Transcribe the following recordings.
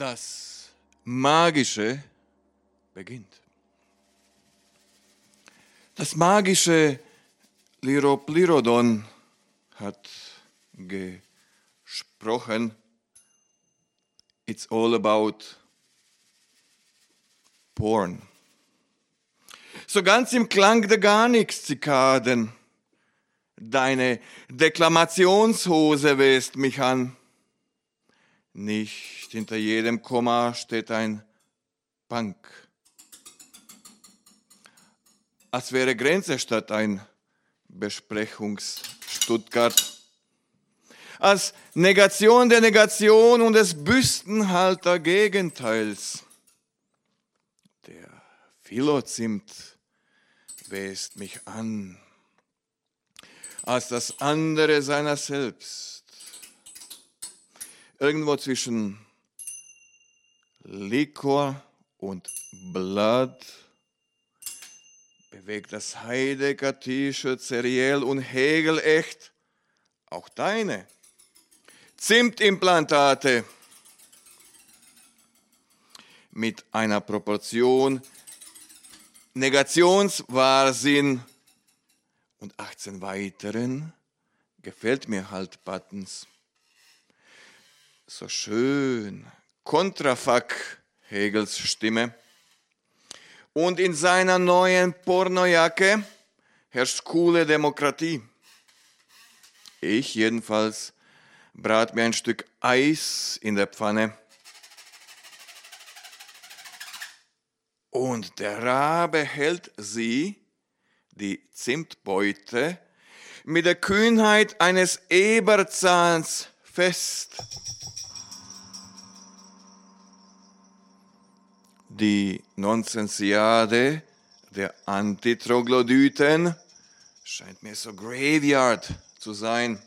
Das Magische beginnt. Das magische Liroplirodon hat gesprochen. It's all about porn. So ganz im Klang der gar nichts, Zikaden. Deine Deklamationshose west mich an. Nicht hinter jedem Komma steht ein Bank. Als wäre Grenze statt ein Besprechungsstuttgart. Als Negation der Negation und des Büstenhalter Gegenteils. Der Philozimt west mich an, als das andere seiner selbst. Irgendwo zwischen Likor und Blood bewegt das Heidegger T-Shirt seriell und Hegel echt? Auch deine. Zimtimplantate. Mit einer Proportion Negationswahrsinn. Und 18 weiteren gefällt mir halt Buttons. So schön, Kontrafack Hegels Stimme. Und in seiner neuen Pornojacke herrscht coole Demokratie. Ich jedenfalls brat mir ein Stück Eis in der Pfanne. Und der Rabe hält sie, die Zimtbeute, mit der Kühnheit eines Eberzahns fest. Die Nonsensiade der Antitroglodyten scheint mir so Graveyard zu sein.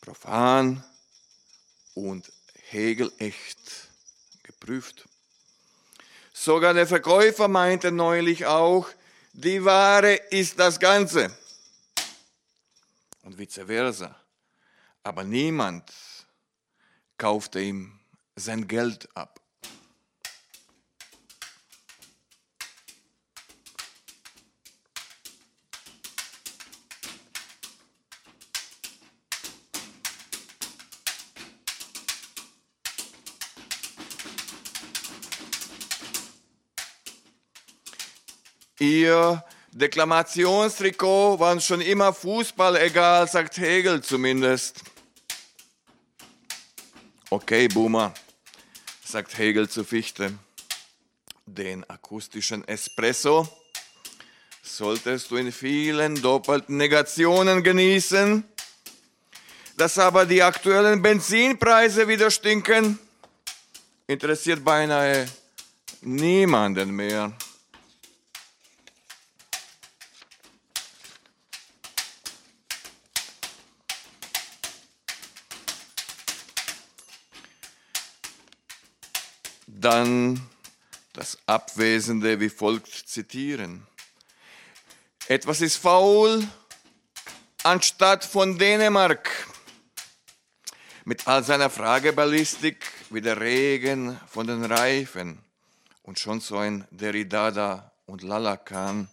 Profan und Hegel-echt geprüft. Sogar der Verkäufer meinte neulich auch, die Ware ist das Ganze. Und vice versa. Aber niemand kaufte ihm sein Geld ab. Ihr Deklamationstrikot war schon immer Fußball egal, sagt Hegel zumindest. Okay, Boomer, sagt Hegel zu Fichte. Den akustischen Espresso solltest du in vielen doppelten Negationen genießen. Dass aber die aktuellen Benzinpreise wieder stinken, interessiert beinahe niemanden mehr. Dann das Abwesende wie folgt zitieren. Etwas ist faul anstatt von Dänemark. Mit all seiner Frageballistik wie der Regen von den Reifen und schon so ein Derridada und Lalakan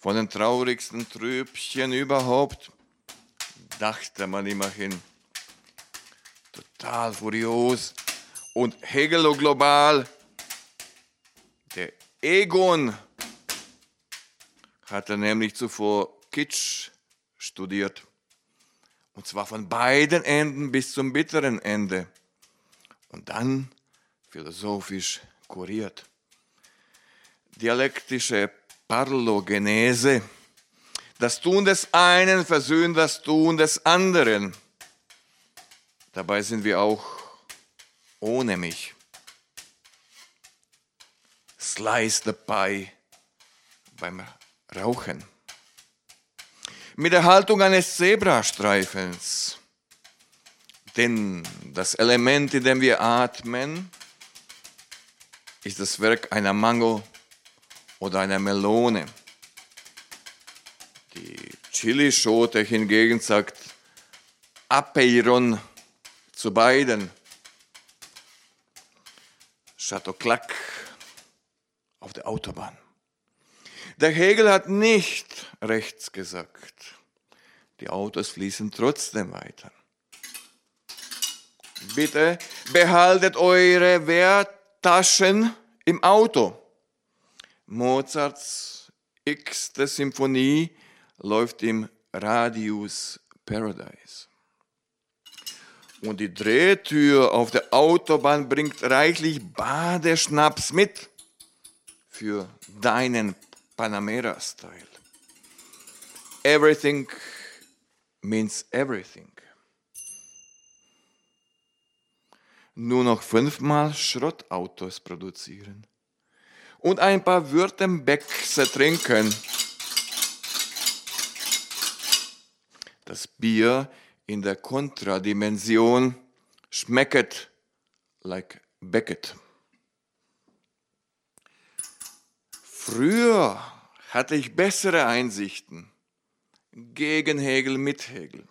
von den traurigsten Trübchen überhaupt, dachte man immerhin. Total furios und Hegelo global. Der Egon hatte nämlich zuvor Kitsch studiert. Und zwar von beiden Enden bis zum bitteren Ende. Und dann philosophisch kuriert. Dialektische Parlogenese. Das Tun des einen versöhnt das Tun des anderen. Dabei sind wir auch ohne mich. Slice Pie beim Rauchen. Mit der Haltung eines Zebrastreifens. Denn das Element, in dem wir atmen, ist das Werk einer Mango oder einer Melone. Die Chilischote hingegen sagt Apeiron zu beiden. Chateau Clac auf der Autobahn. Der Hegel hat nicht rechts gesagt. Die Autos fließen trotzdem weiter. Bitte behaltet eure Werttaschen im Auto. Mozarts x-te Symphonie läuft im Radius Paradise. Und die Drehtür auf der Autobahn bringt reichlich Badeschnaps mit für deinen Panamera-Style. Everything means everything. Nur noch fünfmal Schrottautos produzieren und ein paar Württembergse trinken. Das Bier in der Kontradimension schmecket like Beckett. Früher hatte ich bessere Einsichten. Gegen Hegel, mit Hegel.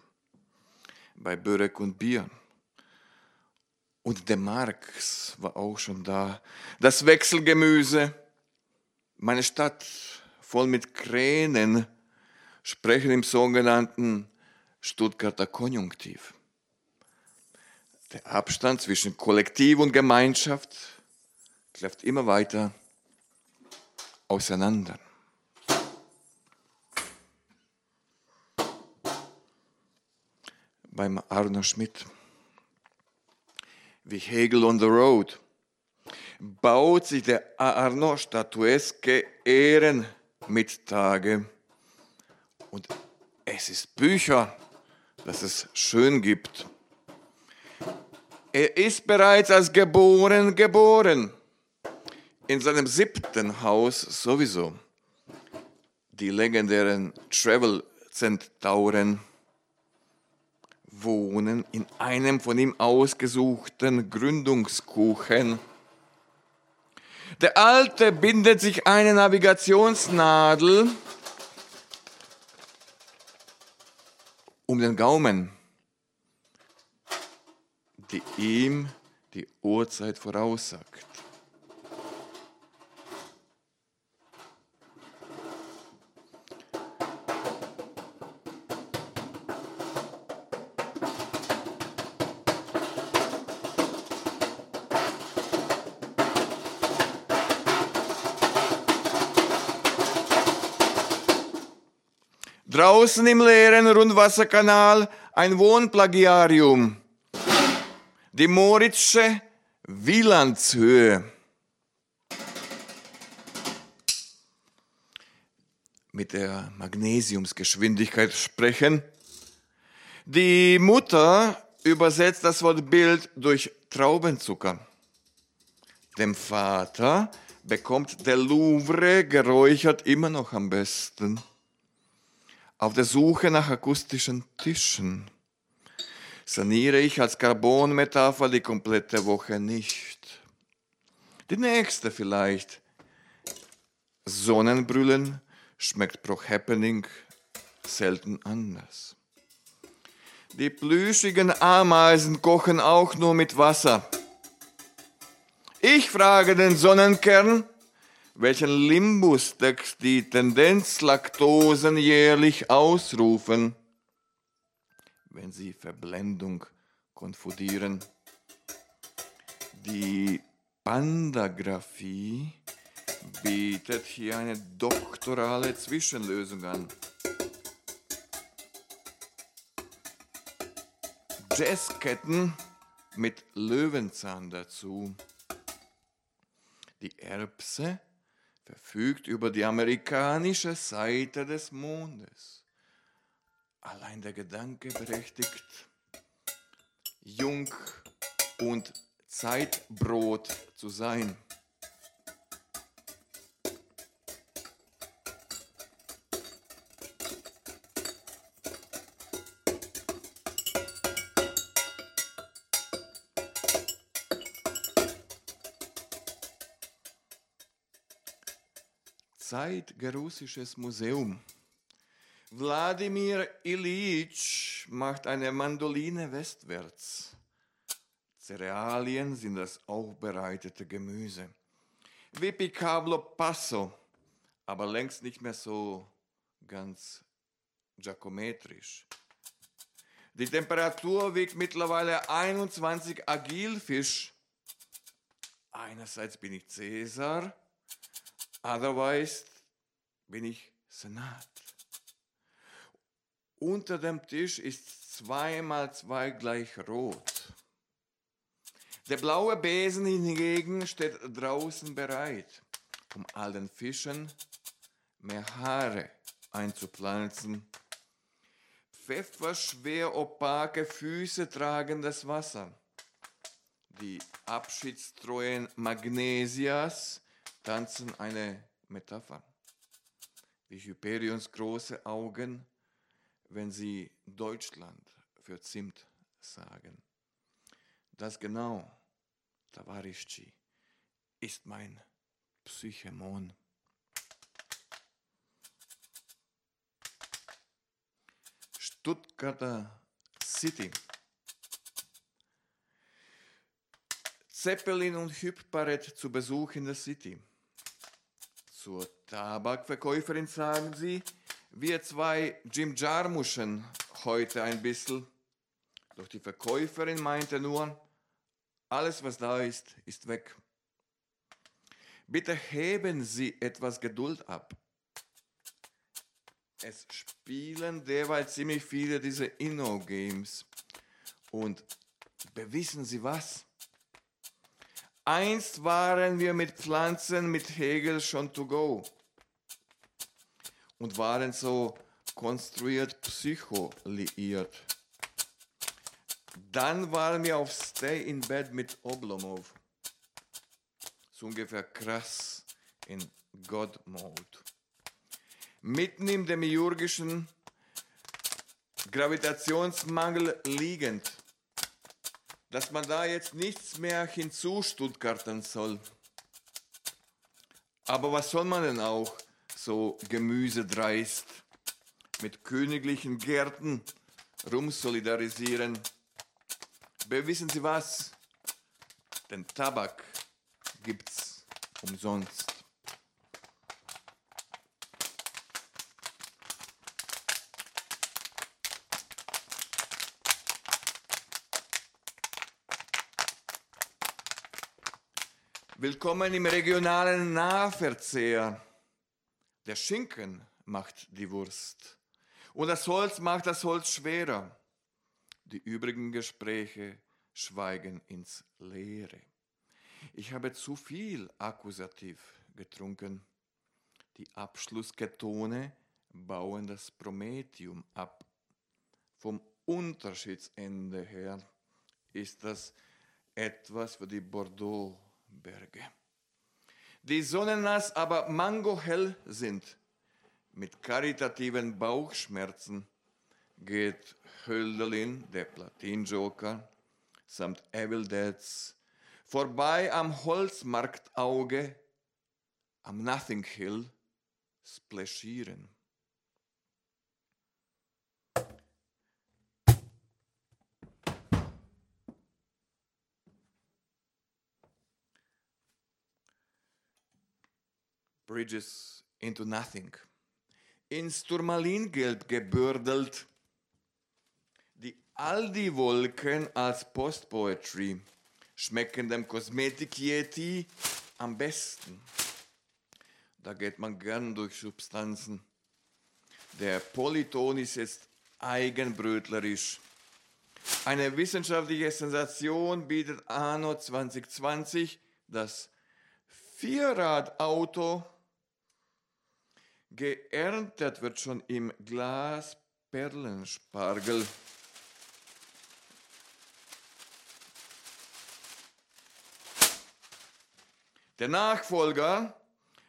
Bei Börek und Bier. Und der Marx war auch schon da. Das Wechselgemüse. Meine Stadt voll mit Kränen sprechen im sogenannten Stuttgarter Konjunktiv. Der Abstand zwischen Kollektiv und Gemeinschaft kläfft immer weiter auseinander. Beim Arno Schmidt, wie Hegel on the Road, baut sich der Arno statueske Ehrenmittage und es ist Bücher, dass es schön gibt. Er ist bereits als geboren geboren in seinem siebten Haus sowieso. Die legendären Travel-Zentauren wohnen in einem von ihm ausgesuchten Gründungskuchen. Der Alte bindet sich eine Navigationsnadel um den Gaumen, die ihm die Uhrzeit voraussagt. Draußen im leeren Rundwasserkanal ein Wohnplagiarium. Die Moritzsche Wielandshöhe. Mit der Magnesiumsgeschwindigkeit sprechen. Die Mutter übersetzt das Wort Bild durch Traubenzucker. Dem Vater bekommt der Louvre geräuchert immer noch am besten auf der Suche nach akustischen Tischen. Saniere ich als Carbon-Metapher die komplette Woche nicht. Die nächste vielleicht. Sonnenbrüllen schmeckt pro Happening selten anders. Die plüschigen Ameisen kochen auch nur mit Wasser. Ich frage den Sonnenkern, welchen Limbustext die Tendenzlaktosen jährlich ausrufen, wenn sie Verblendung konfundieren. Die Pandagraphie bietet hier eine doktorale Zwischenlösung an. Jazzketten mit Löwenzahn dazu. Die Erbse verfügt über die amerikanische Seite des Mondes. Allein der Gedanke berechtigt, jung und Zeitbrot zu sein. Zeitgerussisches Museum. Wladimir Ilyich macht eine Mandoline westwärts. Cerealien sind das aufbereitete Gemüse. Wie Picablo Passo, aber längst nicht mehr so ganz giacometrisch. Die Temperatur wiegt mittlerweile 21 Agilfisch. Einerseits bin ich Cäsar, otherwise bin ich Senat. Unter dem Tisch ist zwei mal zwei gleich rot. Der blaue Besen hingegen steht draußen bereit, um allen Fischen mehr Haare einzupflanzen. Pfefferschwer opake Füße tragen das Wasser. Die abschiedstreuen Magnesias tanzen eine Metapher. Wie Hyperions große Augen, wenn sie Deutschland für Zimt sagen. Das genau, Tavarischi, ist mein Psychemon. Stuttgarter City. Zeppelin und Hübbarett zu Besuch in der City. Zur Tabakverkäuferin sagen sie, wir zwei Jim Jarmuschen heute ein bisschen. Doch die Verkäuferin meinte nur, alles was da ist, ist weg. Bitte heben Sie etwas Geduld ab. Es spielen derweil ziemlich viele diese Inno-Games. Und bewissen Sie was? Einst waren wir mit Pflanzen mit Hegel schon to go und waren so konstruiert psycholiiert. Dann waren wir auf Stay in Bed mit Oblomov. So ungefähr krass in God-Mode mitten im demiurgischen Gravitationsmangel liegend, dass man da jetzt nichts mehr hinzustuttgarten soll. Aber was soll man denn auch so gemüsedreist mit königlichen Gärten rumsolidarisieren? Bewissen Sie was? Den Tabak gibt's umsonst. Willkommen im regionalen Nahverzehr. Der Schinken macht die Wurst und das Holz macht das Holz schwerer. Die übrigen Gespräche schweigen ins Leere. Ich habe zu viel Akkusativ getrunken. Die Abschlussketone bauen das Prometheum ab. Vom Unterschiedsende her ist das etwas für die Bordeaux Berge. Die sonnennass, aber mangohell sind. Mit karitativen Bauchschmerzen geht Hölderlin, der Platinjoker, samt Evil Deads vorbei am Holzmarktauge, am Nothing Hill, splashieren. Bridges into Nothing. Ins Turmalingelb gebürdelt, die Aldi-Wolken als Postpoetry schmecken dem Kosmetik-Yeti am besten. Da geht man gern durch Substanzen. Der Polyton ist jetzt eigenbrötlerisch. Eine wissenschaftliche Sensation bietet Anno 2020 das Vierradauto Geerntet wird schon im Glas Perlenspargel. Der Nachfolger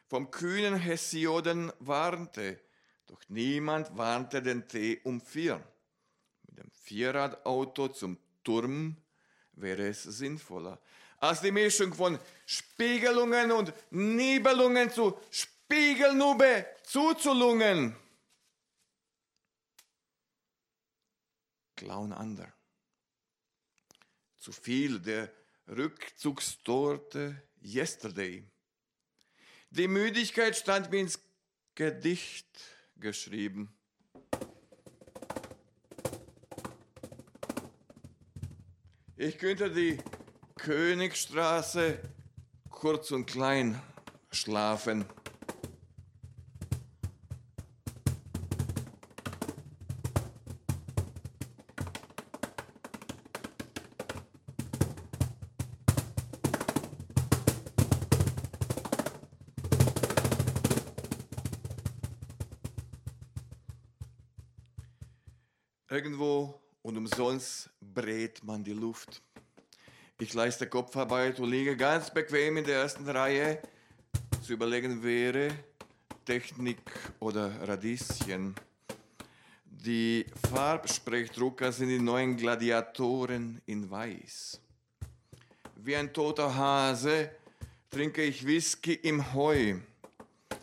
vom kühnen Hesioden warnte, doch niemand warnte den Tee um vier. Mit dem Vierradauto zum Turm wäre es sinnvoller, als die Mischung von Spiegelungen und Nibelungen zu Spiegelungen Spiegelnube zuzulungen. Clown under. zu viel der Rückzugstorte Yesterday. Die Müdigkeit stand mir ins Gedicht geschrieben. Ich könnte die Königstraße kurz und klein schlafen. Ich leiste Kopfarbeit und liege ganz bequem in der ersten Reihe. Zu überlegen wäre Technik oder Radieschen. Die Farbsprechdrucker sind die neuen Gladiatoren in Weiß. Wie ein toter Hase trinke ich Whisky im Heu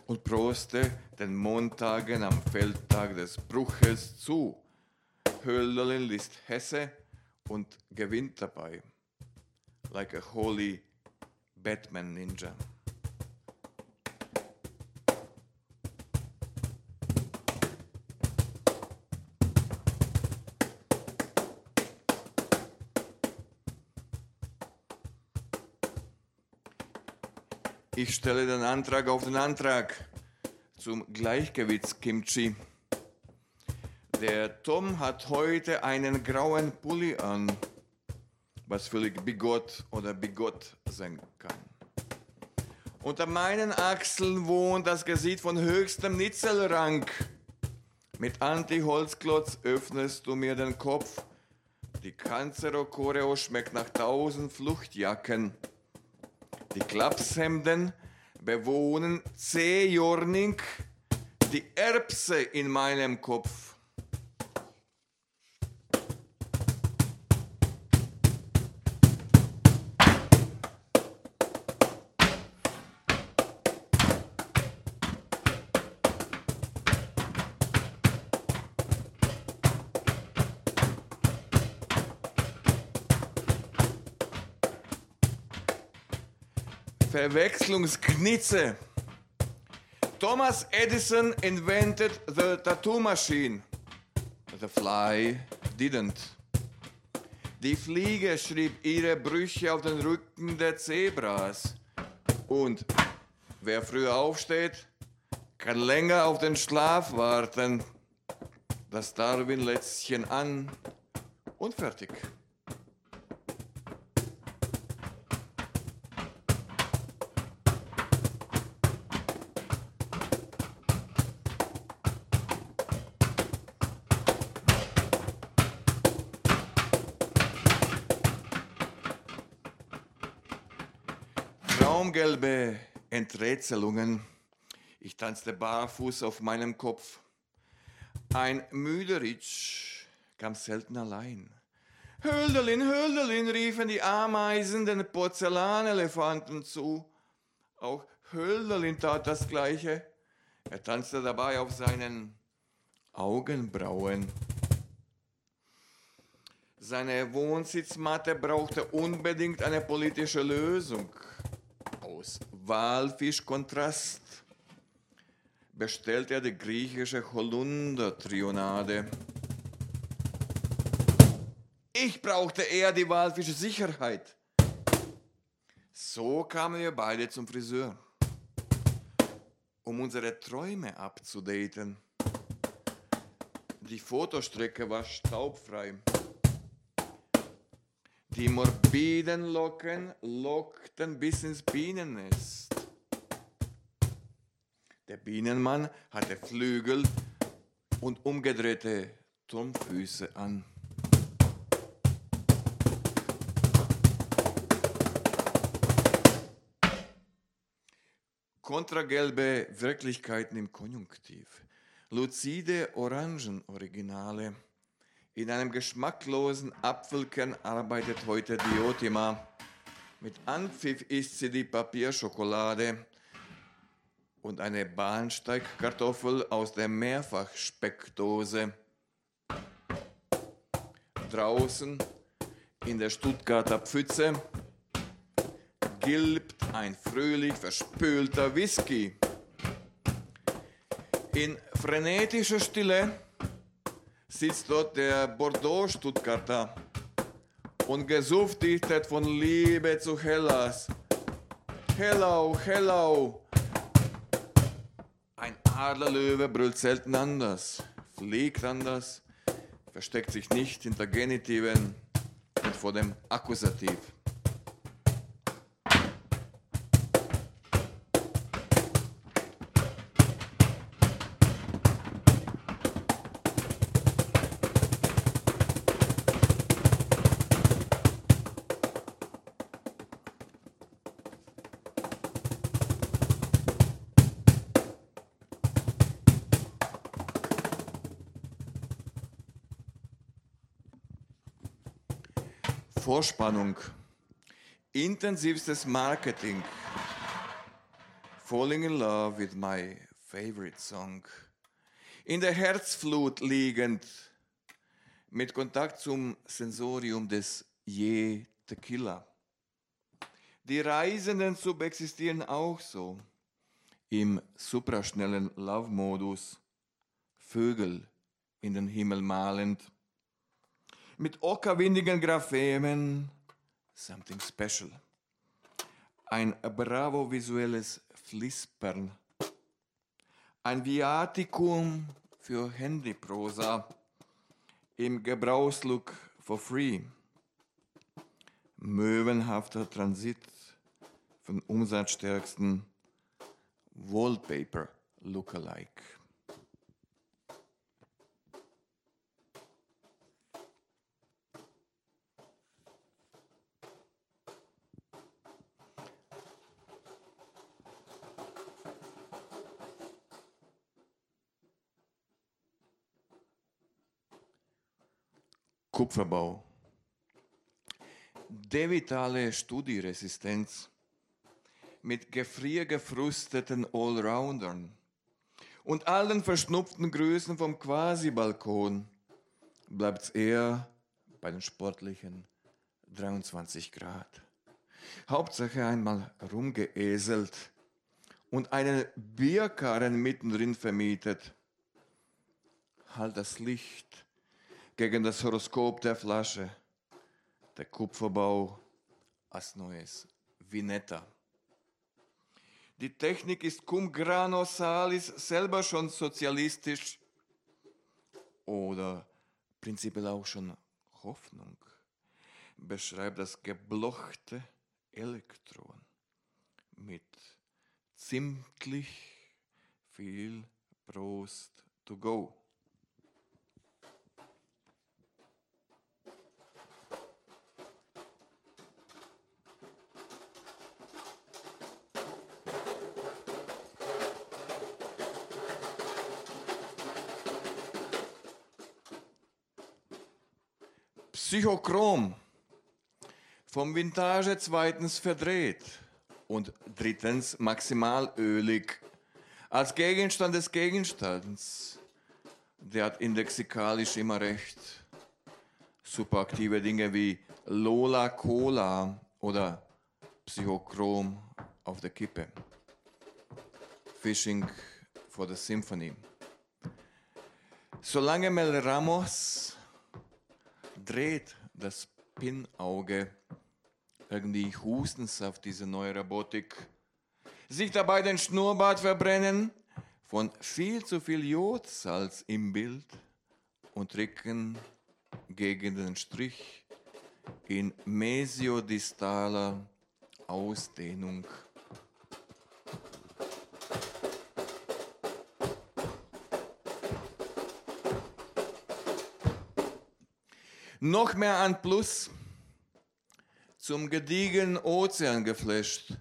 und proste den Montagen am Feldtag des Bruches zu. Hölderlin liest Hesse und gewinnt dabei. Like a holy Batman Ninja. Ich stelle den Antrag auf den Antrag zum Gleichgewichtskimchi. Der Tom hat heute einen grauen Pulli an, was völlig bigott oder bigott sein kann. Unter meinen Achseln wohnt das Gesicht von höchstem Nitzelrang. Mit Anti-Holzklotz öffnest du mir den Kopf. Die Kanzero-Choreo schmeckt nach tausend Fluchtjacken. Die Klapshemden bewohnen C-Jorning, die Erbse in meinem Kopf. Verwechslungsknitze. Thomas Edison invented the tattoo machine. The fly didn't. Die Fliege schrieb ihre Brüche auf den Rücken der Zebras. Und wer früher aufsteht, kann länger auf den Schlaf warten. Das Darwin-Lätzchen an und fertig. Enträtselungen. Ich tanzte barfuß auf meinem Kopf. Ein Müderitsch kam selten allein. Hölderlin, Hölderlin, riefen die Ameisen den Porzellanelefanten zu. Auch Hölderlin tat das Gleiche. Er tanzte dabei auf seinen Augenbrauen. Seine Wohnsitzmatte brauchte unbedingt eine politische Lösung. Aus Walfischkontrast bestellt er die griechische Holunder-Trionade. Ich brauchte eher die walfische Sicherheit. So kamen wir beide zum Friseur, um unsere Träume abzudaten. Die Fotostrecke war staubfrei. Die morbiden Locken lockten bis ins Bienennest. Der Bienenmann hatte Flügel und umgedrehte Turmfüße an. Kontragelbe Wirklichkeiten im Konjunktiv. Luzide Orangen-Originale. In einem geschmacklosen Apfelkern arbeitet heute Diotima. Mit Anpfiff isst sie die Papierschokolade und eine Bahnsteigkartoffel aus der Mehrfachspeckdose. Draußen In der Stuttgarter Pfütze gilbt ein fröhlich verspülter Whisky. In frenetischer Stille sitzt dort der Bordeaux-Stuttgarter und gesuftet von Liebe zu Hellas. Hello, hello. Ein Adlerlöwe brüllt selten anders, fliegt anders, versteckt sich nicht hinter Genitiven und vor dem Akkusativ. Vorspannung, intensivstes Marketing, falling in love with my favorite song, in der Herzflut liegend, mit Kontakt zum Sensorium des Je Tequila. Die Reisenden subexistieren auch so im supraschnellen Love-Modus, Vögel in den Himmel malend mit ockerwindigen Graphemen, something special. Ein bravo-visuelles Flispern. Ein Viaticum für Handyprosa im Gebrauchslook for free. Möwenhafter Transit von umsatzstärksten Wallpaper Lookalike. Kupferbau. Devitale Studieresistenz mit gefriergefrusteten Allroundern und allen verschnupften Größen vom Quasi-Balkon bleibt es eher bei den sportlichen 23 Grad. Hauptsache einmal rumgeeselt und einen Bierkarren mittendrin vermietet. Halt das Licht gegen das Horoskop der Flasche. Der Kupferbau als neues Vinetta. Die Technik ist cum grano salis selber schon sozialistisch oder prinzipiell auch schon Hoffnung. Beschreibt das geblochte Elektron mit zimtlich viel Prost to go. Psychochrom. Vom Vintage zweitens verdreht und drittens maximal ölig. Als Gegenstand des Gegenstands. Der hat indexikalisch immer recht. Superaktive Dinge wie Lola Cola oder Psychochrom auf der Kippe. Fishing for the Symphony. Solange Mel Ramos dreht das Pinnauge irgendwie Hustensaft, diese neue Robotik, sich dabei den Schnurrbart verbrennen von viel zu viel Jodsalz im Bild und drücken gegen den Strich in mesiodistaler Ausdehnung. Noch mehr an Plus zum gediegenen Ozean geflasht,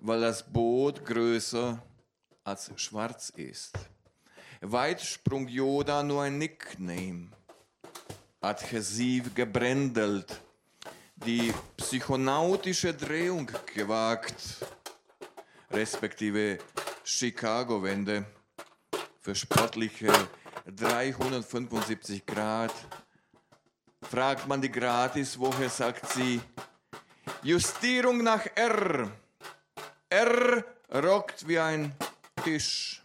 weil das Boot größer als schwarz ist. Weitsprung Yoda nur ein Nickname, adhesiv gebrändelt, die psychonautische Drehung gewagt, respektive Chicago-Wende für sportliche 375 Grad Fragt man die gratis, woher sagt sie, Justierung nach R. R rockt wie ein Tisch.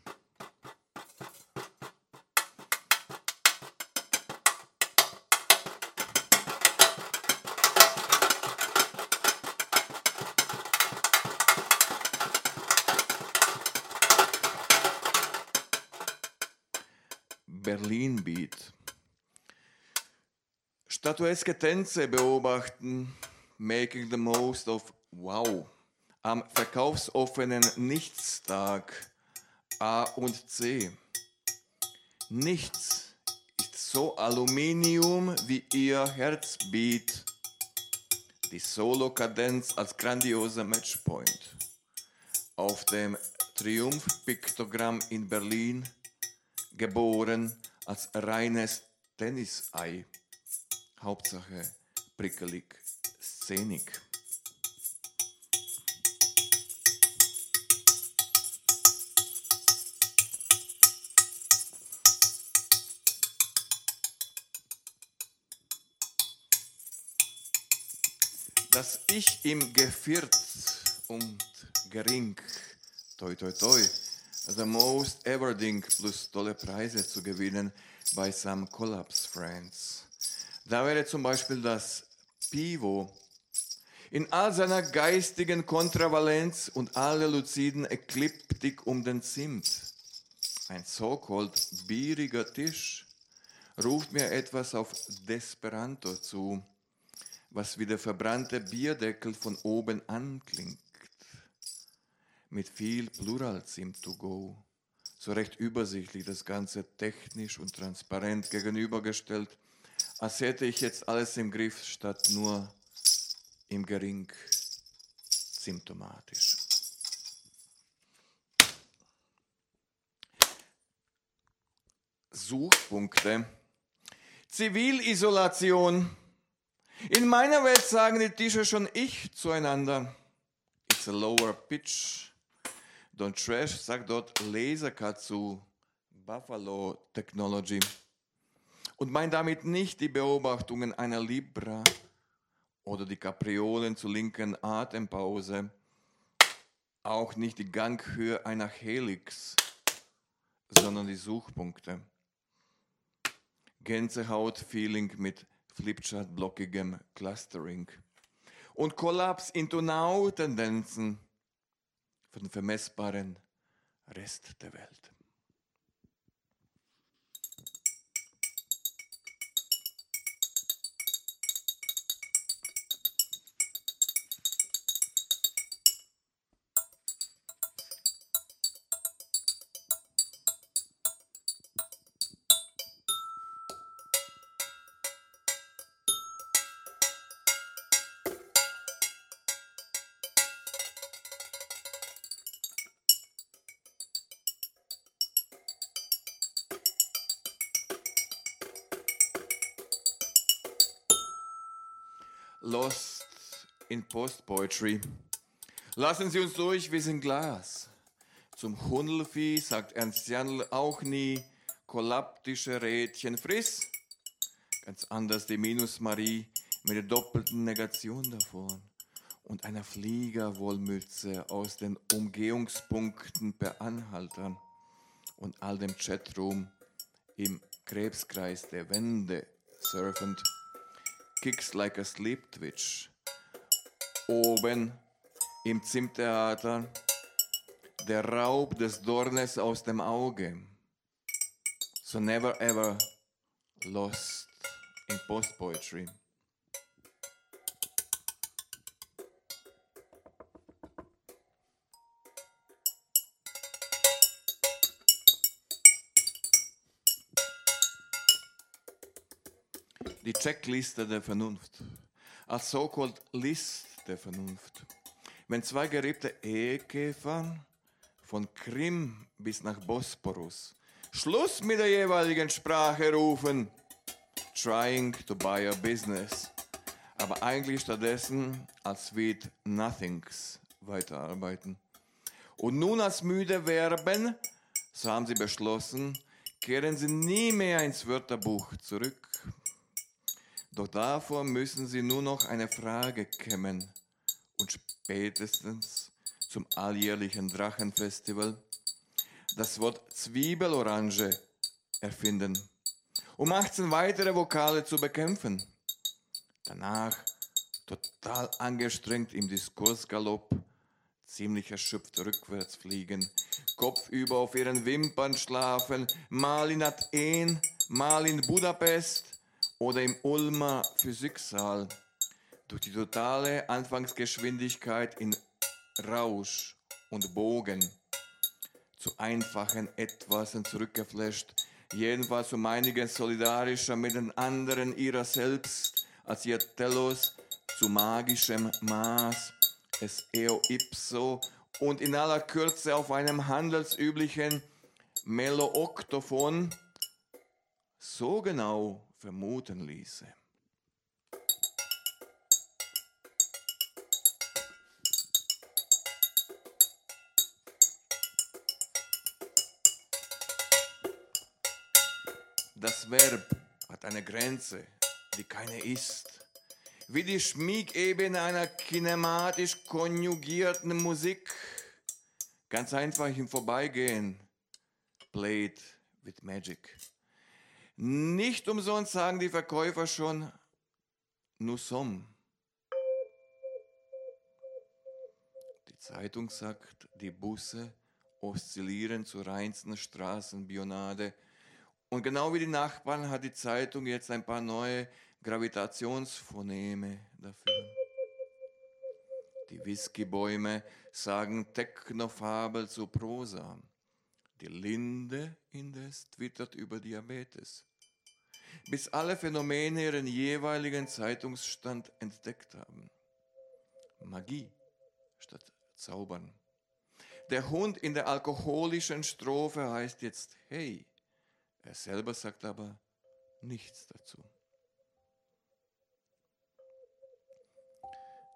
Berlin Beat. Statueske Tänze beobachten, making the most of Wow. Am verkaufsoffenen Nichtstag A und C. Nichts ist so Aluminium wie ihr Herzbeat. Die Solo-Kadenz als grandioser Matchpoint. Auf dem Triumph-Piktogramm in Berlin geboren als reines Tennisei. Hauptsache prickelig, szenig. Dass ich im Geviert und gering, toi toi toi, The Most Ever Ding plus tolle Preise zu gewinnen bei Some Collapse Friends. Da wäre zum Beispiel das Pivo in all seiner geistigen Kontravalenz und aller luziden Ekliptik um den Zimt. Ein so-called bieriger Tisch ruft mir etwas auf Desperanto zu, was wie der verbrannte Bierdeckel von oben anklingt mit viel Pluralzimt to go. So recht übersichtlich das Ganze technisch und transparent gegenübergestellt, als hätte ich jetzt alles im Griff statt nur im Gering symptomatisch. Suchpunkte. Zivilisolation. In meiner Welt sagen die Tische schon ich zueinander. It's a lower pitch Don Trash sagt dort Lasercut Buffalo Technology und meint damit nicht die Beobachtungen einer Libra oder die Kapriolen zur linken Atempause, auch nicht die Ganghöhe einer Helix, sondern die Suchpunkte. Gänsehaut-Feeling mit Flipchart-blockigem Clustering und Kollaps into Now-Tendenzen für den vermessbaren Rest der Welt. Lost in Post Poetry. Lassen Sie uns durch, wir sind Glas. Zum Hundelvieh sagt Ernst Jandl auch nie kollaptische Rädchen friss. Ganz anders die Minus-Marie mit der doppelten Negation davon und einer Fliegerwollmütze aus den Umgehungspunkten per Anhaltern und all dem Chatroom im Krebskreis der Wände surfend. Kicks Like a Sleep Twitch. Oben im Zimttheater der Raub des Dornes aus dem Auge. So never ever lost in post poetry. Die Checkliste der Vernunft. Als so-called List der Vernunft. Wenn zwei geriebte Ehekäfer von Krim bis nach Bosporus Schluss mit der jeweiligen Sprache rufen, trying to buy a business, aber eigentlich stattdessen als sweet nothings weiterarbeiten. Und nun als müde Verben, so haben sie beschlossen, kehren sie nie mehr ins Wörterbuch zurück Doch davor müssen sie nur noch eine Frage kämmen und spätestens zum alljährlichen Drachenfestival das Wort Zwiebelorange erfinden, um 18 weitere Vokale zu bekämpfen. Danach, total angestrengt im Diskursgalopp, ziemlich erschöpft rückwärts fliegen, kopfüber auf ihren Wimpern schlafen, mal in Athen, mal in Budapest oder im Ulmer Physiksaal. Durch die totale Anfangsgeschwindigkeit in Rausch und Bogen zu einfachen Etwasen zurückgeflasht, jedenfalls um einiges solidarischer mit den anderen ihrer selbst, als ihr Telos zu magischem Maß, es eo ipso und in aller Kürze auf einem handelsüblichen Melooktophon so genau vermuten ließe. Das Verb hat eine Grenze, die keine ist. Wie die Schmiegebene einer kinematisch konjugierten Musik. Ganz einfach im Vorbeigehen. Played with Magic. Nicht umsonst sagen die Verkäufer schon, nous sommes. Die Zeitung sagt, die Busse oszillieren zur reinsten Straßenbionade. Und genau wie die Nachbarn hat die Zeitung jetzt ein paar neue Gravitationsphoneme dafür. Die Whiskybäume sagen Technofabel zu Prosa. Die Linde indes twittert über Diabetes. Bis alle Phänomene ihren jeweiligen Zeitungsstand entdeckt haben. Magie statt Zaubern. Der Hund in der alkoholischen Strophe heißt jetzt Hey. Er selber sagt aber nichts dazu.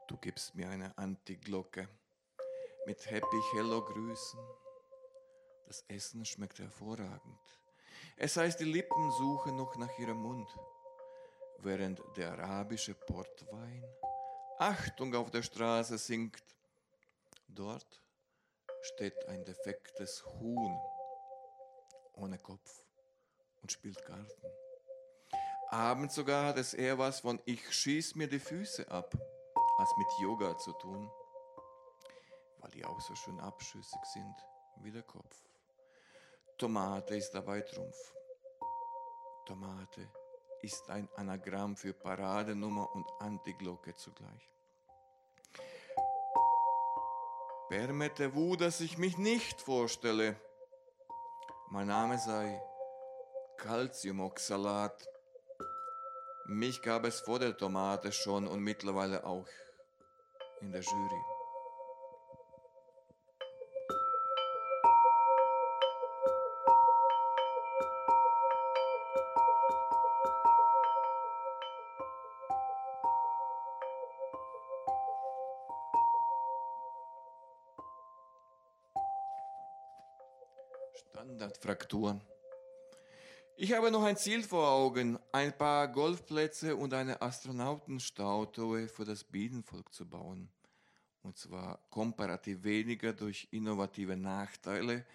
Du gibst mir eine Antiglocke mit Happy Hello Grüßen. Das Essen schmeckt hervorragend. Es heißt, die Lippen suchen noch nach ihrem Mund, während der arabische Portwein Achtung auf der Straße singt. Dort steht ein defektes Huhn ohne Kopf und spielt Garten. Abends sogar hat es eher was von ich schieß mir die Füße ab, als mit Yoga zu tun, weil die auch so schön abschüssig sind wie der Kopf. Tomate ist dabei Trumpf. Tomate ist ein Anagramm für Paradenummer und Antiglocke zugleich. Permette Wu, dass ich mich nicht vorstelle. Mein Name sei Calciumoxalat. Mich gab es vor der Tomate schon und mittlerweile auch in der Jury. Habe noch ein Ziel vor Augen, ein paar Golfplätze und eine Astronautenstatue für das Bienenvolk zu bauen. Und zwar komparativ weniger durch innovative Nachteile,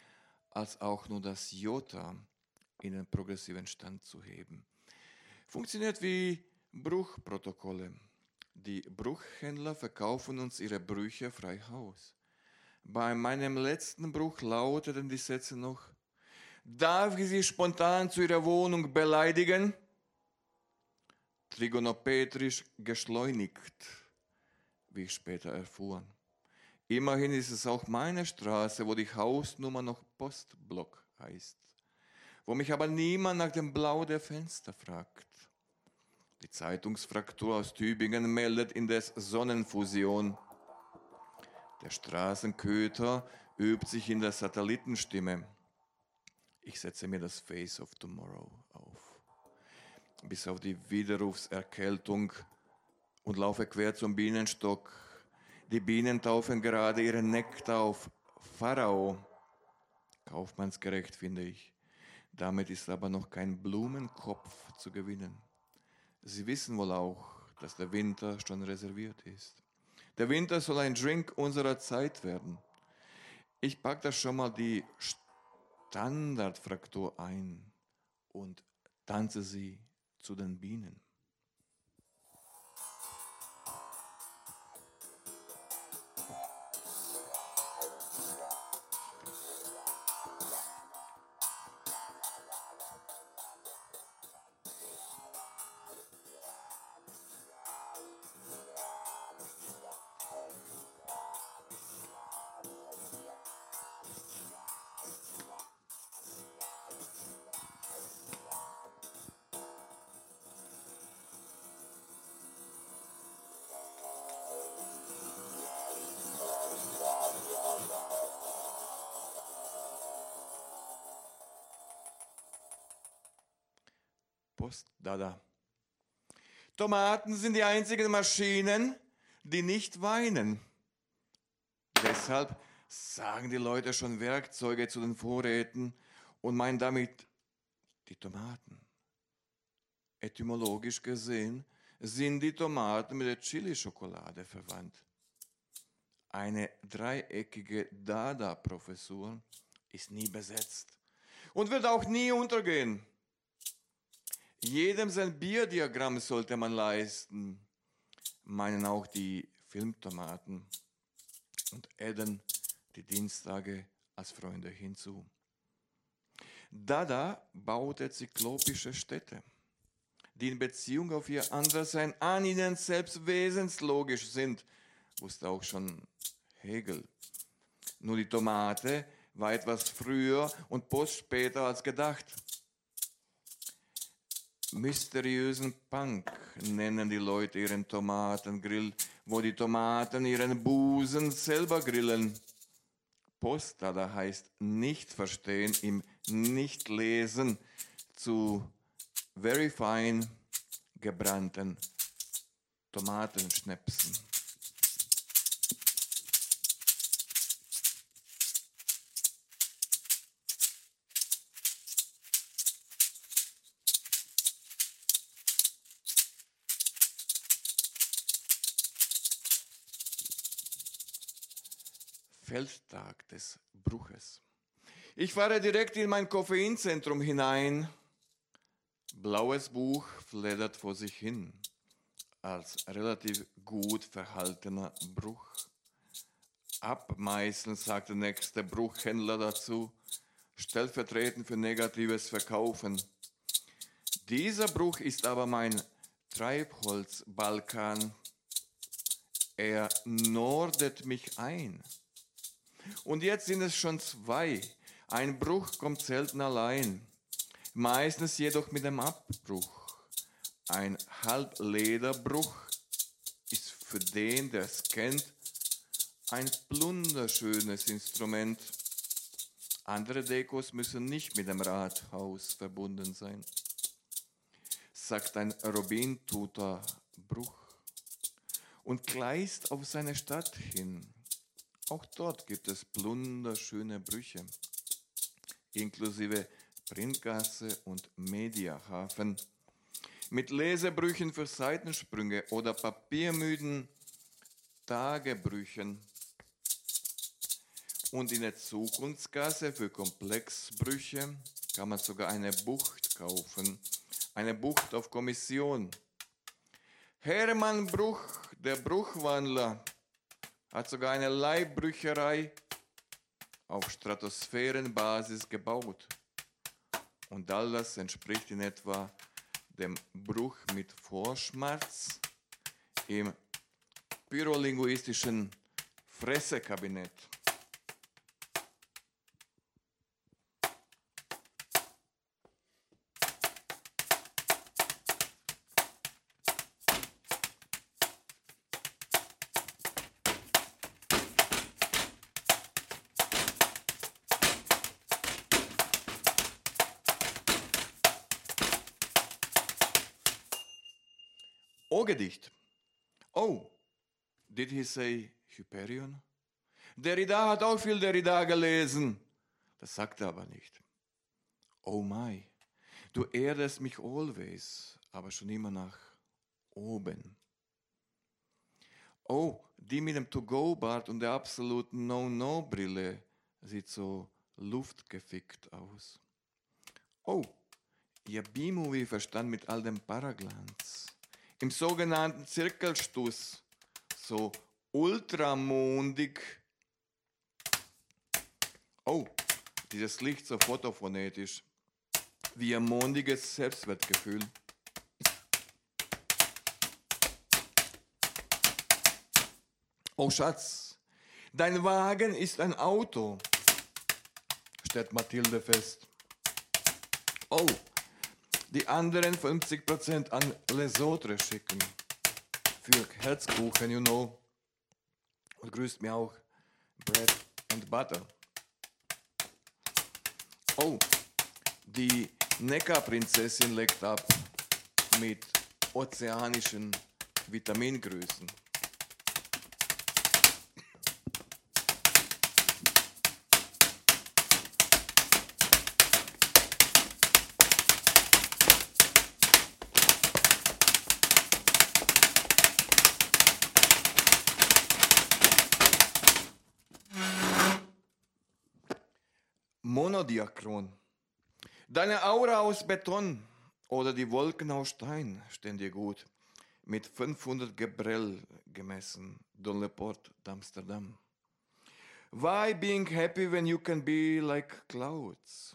als auch nur das Jota in den progressiven Stand zu heben. Funktioniert wie Bruchprotokolle. Die Bruchhändler verkaufen uns ihre Brüche frei Haus. Bei meinem letzten Bruch lauteten die Sätze noch, Darf ich Sie spontan zu Ihrer Wohnung beleidigen? Trigonometrisch geschleunigt, wie ich später erfuhr. Immerhin ist es auch meine Straße, wo die Hausnummer noch Postblock heißt, wo mich aber niemand nach dem Blau der Fenster fragt. Die Zeitungsfraktur aus Tübingen meldet indes Sonnenfusion. Der Straßenköter übt sich in der Satellitenstimme. Ich setze mir das Face of Tomorrow auf. Bis auf die Widerrufserkältung und laufe quer zum Bienenstock. Die Bienen taufen gerade ihren Nektar auf Pharao. Kaufmannsgerecht, finde ich. Damit ist aber noch kein Blumenkopf zu gewinnen. Sie wissen wohl auch, dass der Winter schon reserviert ist. Der Winter soll ein Drink unserer Zeit werden. Ich packe da schon mal die Standardfraktur ein und tanze sie zu den Bienen. Tomaten sind die einzigen Maschinen, die nicht weinen. Deshalb sagen die Leute schon Werkzeuge zu den Vorräten und meinen damit die Tomaten. Etymologisch gesehen sind die Tomaten mit der Chili-Schokolade verwandt. Eine dreieckige Dada-Professur ist nie besetzt und wird auch nie untergehen. Jedem sein Bierdiagramm sollte man leisten, meinen auch die Filmtomaten und adden die Dienstage als Freunde hinzu. Dada baute zyklopische Städte, die in Beziehung auf ihr Anderssein an ihnen selbst wesenslogisch sind, wusste auch schon Hegel. Nur die Tomate war etwas früher und Post später als gedacht mysteriösen Punk nennen die Leute ihren Tomatengrill, wo die Tomaten ihren Busen selber grillen. Postada heißt nicht verstehen, im Nicht-Lesen zu very fine gebrannten Tomatenschnäpsen. Feldtag des Bruches. Ich fahre direkt in mein Koffeinzentrum hinein. Blaues Buch fleddert vor sich hin, als relativ gut verhaltener Bruch. Abmeißeln, sagt der nächste Bruchhändler dazu, stellvertretend für negatives Verkaufen. Dieser Bruch ist aber mein Treibholzbalkan. Er nordet mich ein. Und jetzt sind es schon zwei. Ein Bruch kommt selten allein, meistens jedoch mit einem Abbruch. Ein Halblederbruch ist für den, der es kennt, ein plunderschönes Instrument. Andere Dekos müssen nicht mit dem Rathaus verbunden sein, sagt ein Robintuter Bruch und gleist auf seine Stadt hin. Auch dort gibt es wunderschöne Brüche, inklusive Printgasse und Mediahafen, mit Lesebrüchen für Seitensprünge oder papiermüden Tagebrüchen und in der Zukunftsgasse für Komplexbrüche kann man sogar eine Bucht kaufen, eine Bucht auf Kommission. Hermann Bruch, der Bruchwandler, hat sogar eine Leibbrücherei auf Stratosphärenbasis gebaut. Und all das entspricht in etwa dem Bruch mit Vorschmerz im pyrolinguistischen Fressekabinett. O-Gedicht. Oh, did he say Hyperion? Derrida hat auch viel Derrida gelesen. Das sagt er aber nicht. Oh my, du erdest mich always, aber schon immer nach oben. Oh, die mit dem To-Go-Bart und der absoluten No-No-Brille sieht so luftgefickt aus. Oh, ihr B-Movie verstand mit all dem Paraglanz. Im sogenannten Zirkelstuss, so ultramondig. Oh, dieses Licht so fotophonetisch, wie ein mondiges Selbstwertgefühl. Oh Schatz, dein Wagen ist ein Auto, stellt Mathilde fest. Oh, die anderen 50% an Lesotre schicken. Für Herzkuchen, you know. Und grüßt mir auch Bread and Butter. Oh, die Neckarprinzessin legt ab mit ozeanischen Vitamingrüßen. Monodiachron. Deine Aura aus Beton oder die Wolken aus Stein stehen dir gut. Mit 500 Gebrell gemessen. Don Leport, Amsterdam. Why being happy when you can be like clouds?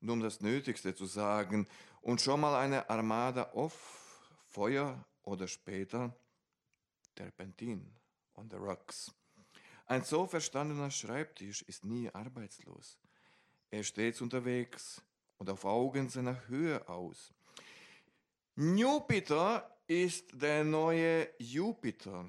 Nur um das Nötigste zu sagen und schon mal eine Armada off, Feuer oder später Terpentin on the rocks. Ein so verstandener Schreibtisch ist nie arbeitslos. Er steht unterwegs und auf Augen seiner Höhe aus. Jupiter ist der neue Jupiter.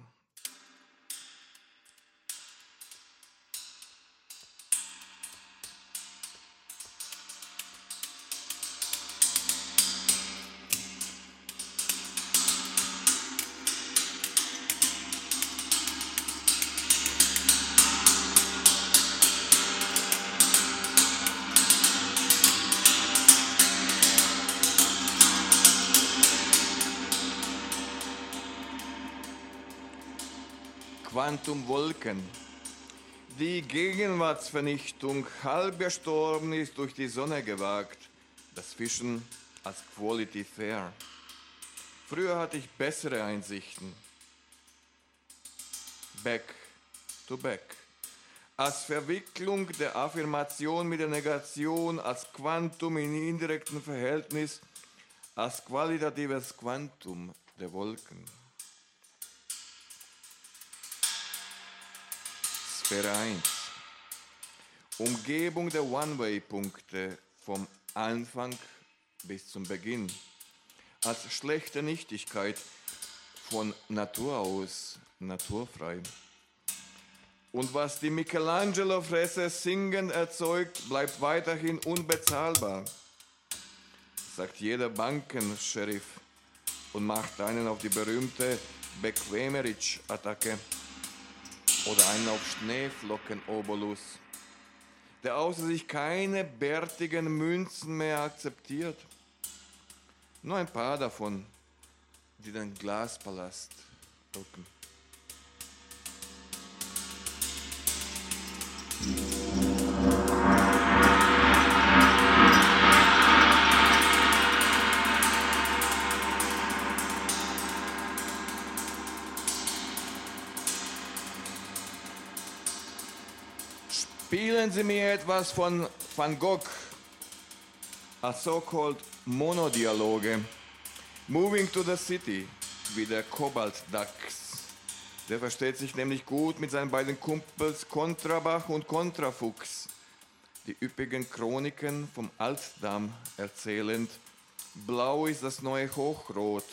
Quantumwolken. Die Gegenwartsvernichtung halb gestorben ist durch die Sonne gewagt. Das Fischen als Quality Fair. Früher hatte ich bessere Einsichten. Back to back. Als Verwicklung der Affirmation mit der Negation, als Quantum in indirektem Verhältnis, als qualitatives Quantum der Wolken. Sphäre 1. Umgebung der One-Way-Punkte vom Anfang bis zum Beginn. Als schlechte Nichtigkeit von Natur aus naturfrei. Und was die Michelangelo-Fresse singend erzeugt, bleibt weiterhin unbezahlbar, sagt jeder Bankensheriff und macht einen auf die berühmte Bequemerich-Attacke oder einen auf Schneeflocken-Obolus, der außer sich keine bärtigen Münzen mehr akzeptiert. Nur ein paar davon, die den Glaspalast drücken. Spielen Sie mir etwas von Van Gogh, a so-called Monodialoge. Moving to the City, wie der Cobalt Ducks. Der versteht sich nämlich gut mit seinen beiden Kumpels Kontrabach und Kontrafuchs. Die üppigen Chroniken vom Altdamm erzählend. Blau ist das neue Hochrot.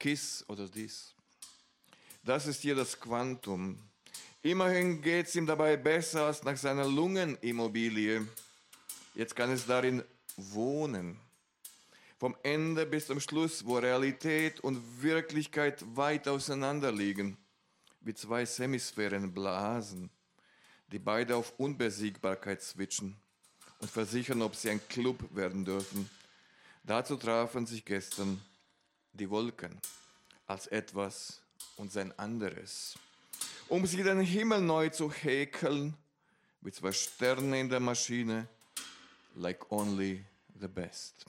Kiss oder dies. Das ist hier das Quantum. Immerhin geht es ihm dabei besser als nach seiner Lungenimmobilie. Jetzt kann es darin wohnen. Vom Ende bis zum Schluss, wo Realität und Wirklichkeit weit auseinander liegen. wie zwei Semisphärenblasen, die beide auf Unbesiegbarkeit switchen und versichern, ob sie ein Club werden dürfen. Dazu trafen sich gestern die Wolken als etwas und sein anderes, um sie den Himmel neu zu häkeln, wie zwei Sterne in der Maschine, like only the best.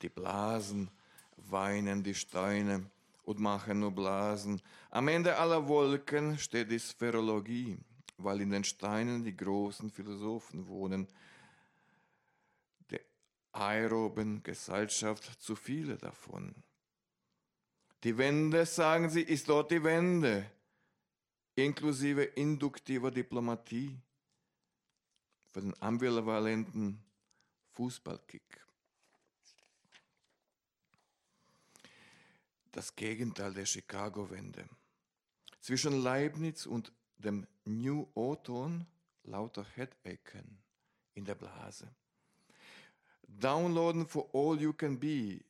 Die Blasen weinen die Steine und machen nur Blasen. Am Ende aller Wolken steht die Spherologie, weil in den Steinen die großen Philosophen wohnen. Aeroben Gesellschaft zu viele davon. Die Wende, sagen sie, ist dort die Wende, inklusive induktiver Diplomatie für den ambivalenten Fußballkick. das Gegenteil der Chicago-Wende. Zwischen Leibniz und dem New Auton lauter Headachen in der Blase. Downloaden for all you can be.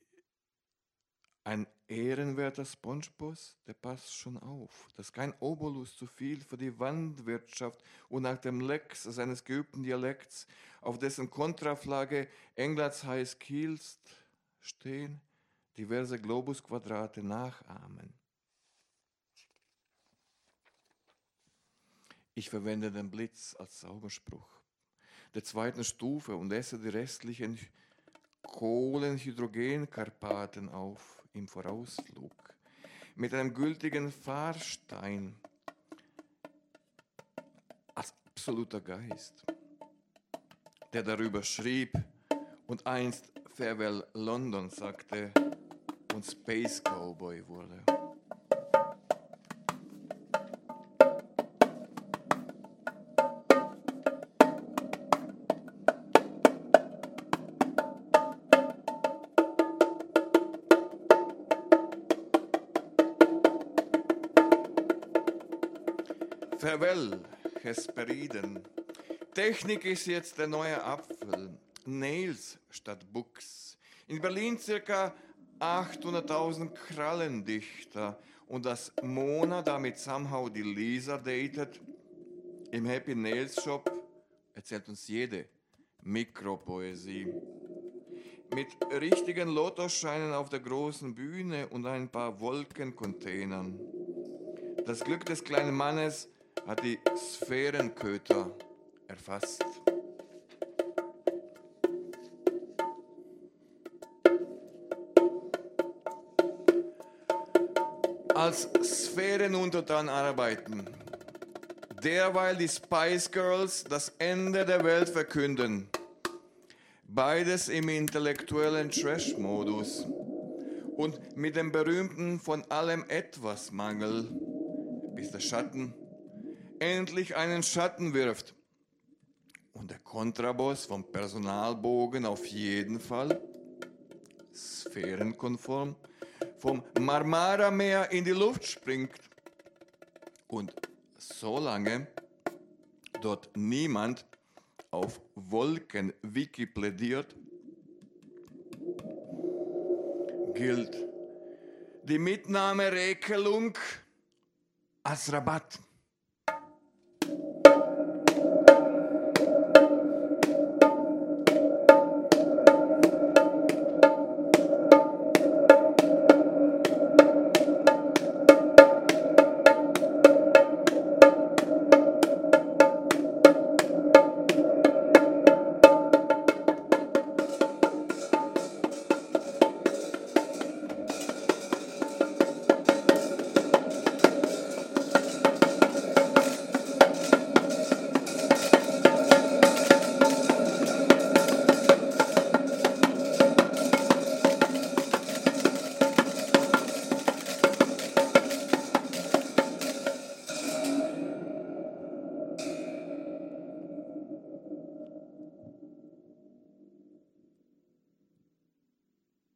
Ein ehrenwerter Spongeboss, der passt schon auf, dass kein Obolus zu viel für die Wandwirtschaft und nach dem Lex seines geübten Dialekts, auf dessen Kontraflagge Englands High Skills stehen, diverse Globusquadrate nachahmen. Ich verwende den Blitz als Zauberspruch der zweiten Stufe und esse die restlichen Kohlenhydrogenkarpaten auf im Vorausflug mit einem gültigen Fahrstein als absoluter Geist, der darüber schrieb und einst Farewell London sagte, und Space Cowboy wurde. Farewell, Hesperiden. Technik ist jetzt der neue Apfel. Nails statt Books. In Berlin circa 800.000 Krallendichter und dass Mona damit somehow die Lisa datet. Im Happy Nails Shop erzählt uns jede Mikropoesie. Mit richtigen Lottoscheinen auf der großen Bühne und ein paar Wolkencontainern. Das Glück des kleinen Mannes hat die Sphärenköter erfasst. als Sphärenuntertan arbeiten, derweil die Spice Girls das Ende der Welt verkünden. Beides im intellektuellen Trash-Modus und mit dem berühmten von allem etwas Mangel, bis der Schatten endlich einen Schatten wirft und der Kontraboss vom Personalbogen auf jeden Fall sphärenkonform vom Marmara-Meer in die Luft springt und solange dort niemand auf Wolkenwiki plädiert, gilt die Mitnahmeregelung als Rabatt.